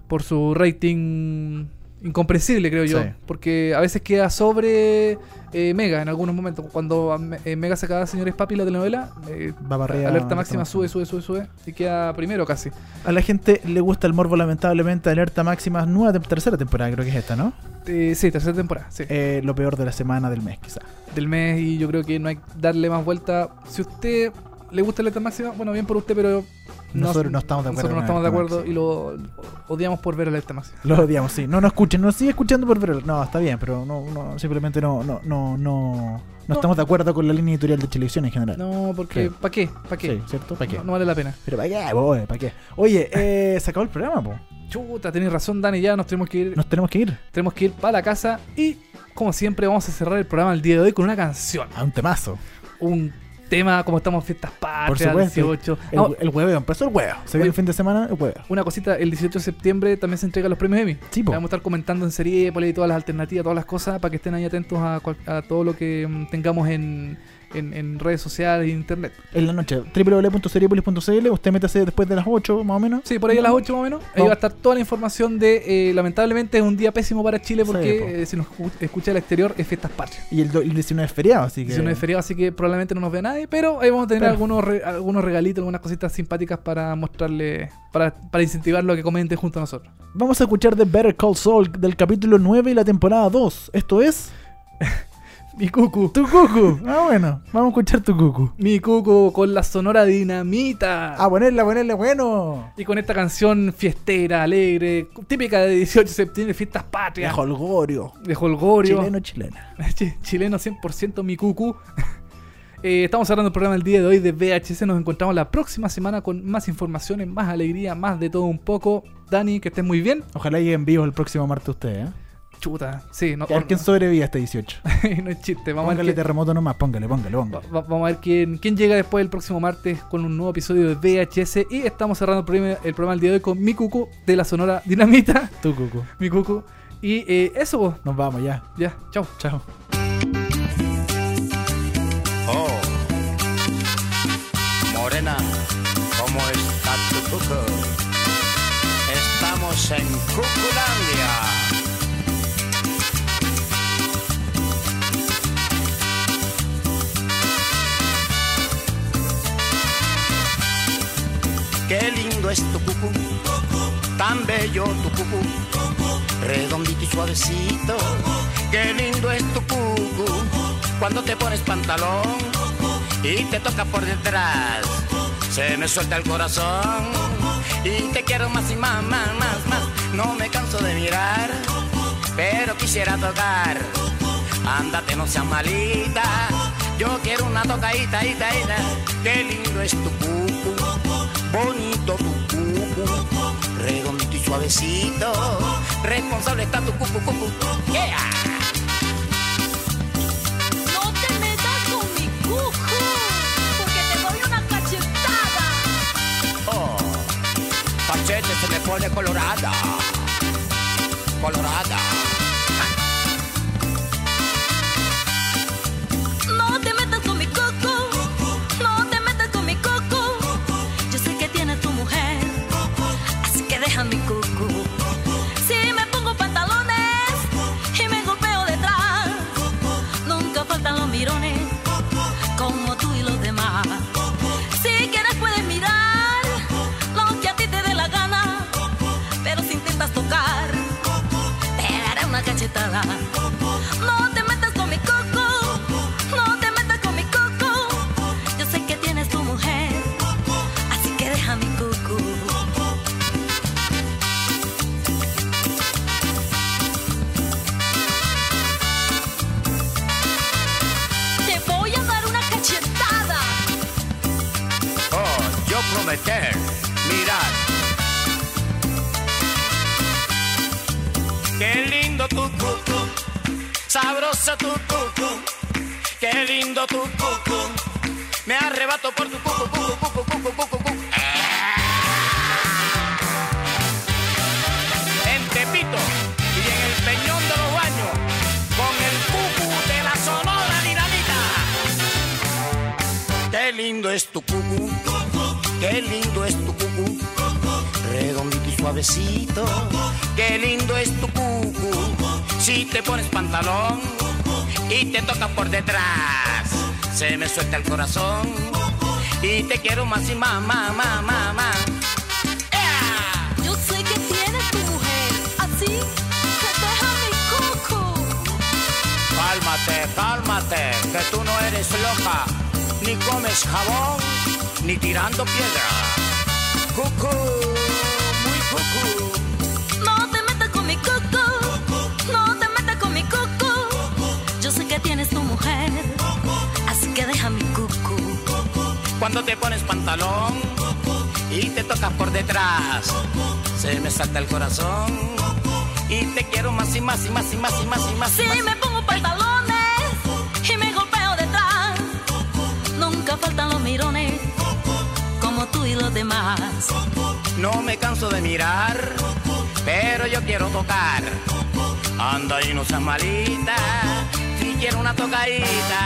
por su rating incomprensible, creo yo. Sí. Porque a veces queda sobre eh, Mega en algunos momentos. Cuando eh, Mega sacaba Señores Papi la telenovela, eh, Va arriba, alerta máxima sube, sube, sube, sube. Y queda primero casi. A la gente le gusta el morbo, lamentablemente. Alerta máxima, nueva tem- tercera temporada, creo que es esta, ¿no? Eh, sí, tercera temporada, sí. Eh, lo peor de la semana del mes, quizá. Del mes y yo creo que no hay que darle más vuelta. Si usted le gusta alerta máxima, bueno, bien por usted, pero... Nosotros no estamos de acuerdo Nosotros no estamos de acuerdo y lo odiamos por ver alerta máxima. Lo odiamos, sí. No nos escuchen, no sigue escuchando por ver. No, está bien, pero no, no simplemente no, no, no, no, no estamos de acuerdo con la línea editorial de televisión en general. No, porque. ¿para qué? ¿Para qué? Sí, ¿cierto? ¿Para qué? No, no vale la pena. Pero ¿para qué? boy? ¿Para qué? Oye, eh, se acabó el programa, po. Chuta, tenés razón, Dani, ya nos tenemos que ir. Nos tenemos que ir Tenemos que ir para la casa y, como siempre, vamos a cerrar el programa el día de hoy con una canción. a un temazo. Un tema, como estamos en fiestas Por patrias, supuesto. 18. El, Ah, el hueveo, empezó el hueveo. Se viene el fin de semana, el hueveo. una cosita, el 18 de septiembre también se entregan los premios Emmy. Sí. Vamos a estar comentando en serie y todas las alternativas, todas las cosas, para que estén ahí atentos a, a todo lo que mm, tengamos en, en- en redes sociales e internet. En la noche, www.seriepolis.cl. Usted métase después de las 8, más o menos. Sí, por ahí a las 8 más o menos. Ahí va a estar toda la información de. eh, lamentablemente es un día pésimo para Chile Sí, porque po. eh, si nos escu- escucha el exterior es fiestas patrias. Y el, el 19 es feriado, así que. 19 de feriado, así que probablemente no nos vea nadie, pero ahí vamos a tener Pero- algunos, re- algunos regalitos, algunas cositas simpáticas para mostrarle, para, para incentivarlo a que comenten junto a nosotros. Vamos a escuchar The Better Call Saul del capítulo 9 y la temporada 2. Esto es. Mi cucu. Tu cucu. Ah, bueno. Vamos a escuchar tu cucu. Mi cucu con la sonora dinamita. Ah, ponerla, ponerla, bueno. Y con esta canción fiestera, alegre, típica de 18 de septiembre, fiestas patrias. De Holgorio. De Holgorio. Chileno, chilena. Chi- Chileno 100% mi cucu. Eh, estamos cerrando el programa el día de hoy de VHS. Nos encontramos la próxima semana con más informaciones, más alegría, más de todo un poco. Dani, que estés muy bien. Ojalá llegue en vivo el próximo martes usted, ¿eh? Chuta, sí, no, a ver quién sobrevive a este 18. no es chiste. Vamos a, Póngale ver quién, terremoto nomás, póngale, póngale, póngale. va- vamos a ver quién, quién llega después el próximo martes con un nuevo episodio de VHS. Y estamos cerrando el programa, el programa el día de hoy con mi cucu de la Sonora Dinamita. Tu cucu. mi cucu. Y eh, eso, po. Nos vamos ya. ya, chao. Chao. Oh, Morena, ¿cómo está tu cuco? Estamos en Cuculandia. Qué lindo es tu cucu, tan bello tu cucu, redondito y suavecito. Qué lindo es tu cucu, cuando te pones pantalón y te toca por detrás. Se me suelta el corazón y te quiero más y más, más, más, más. No me canso de mirar, pero quisiera tocar. Ándate, no seas malita. Yo quiero una tocadita, ita, ita. Qué lindo es tu cucu, bonito tu cucu, redondito y suavecito. Responsable está tu cucu, cucu. Yeah. No te metas con mi cucu, porque te doy una cachetada. Oh, Pachete se me pone colorada. Colorada. Suavecito. Qué lindo es tu cucu, y te pones pantalón y te toca por detrás. Se me suelta el corazón y te quiero más y más, más, más, más, más. Yo sé que tienes tu mujer, así que deja mi coco. Cálmate, cálmate, que tú no eres loca, ni comes jabón, ni tirando piedra. Cucú, Cuando te pones pantalón y te tocas por detrás, se me salta el corazón y te quiero más y más y más y más y más y más. Si más. me pongo pantalones y me golpeo detrás, nunca faltan los mirones como tú y los demás. No me canso de mirar, pero yo quiero tocar. Anda y no seas malita, si quiero una tocadita.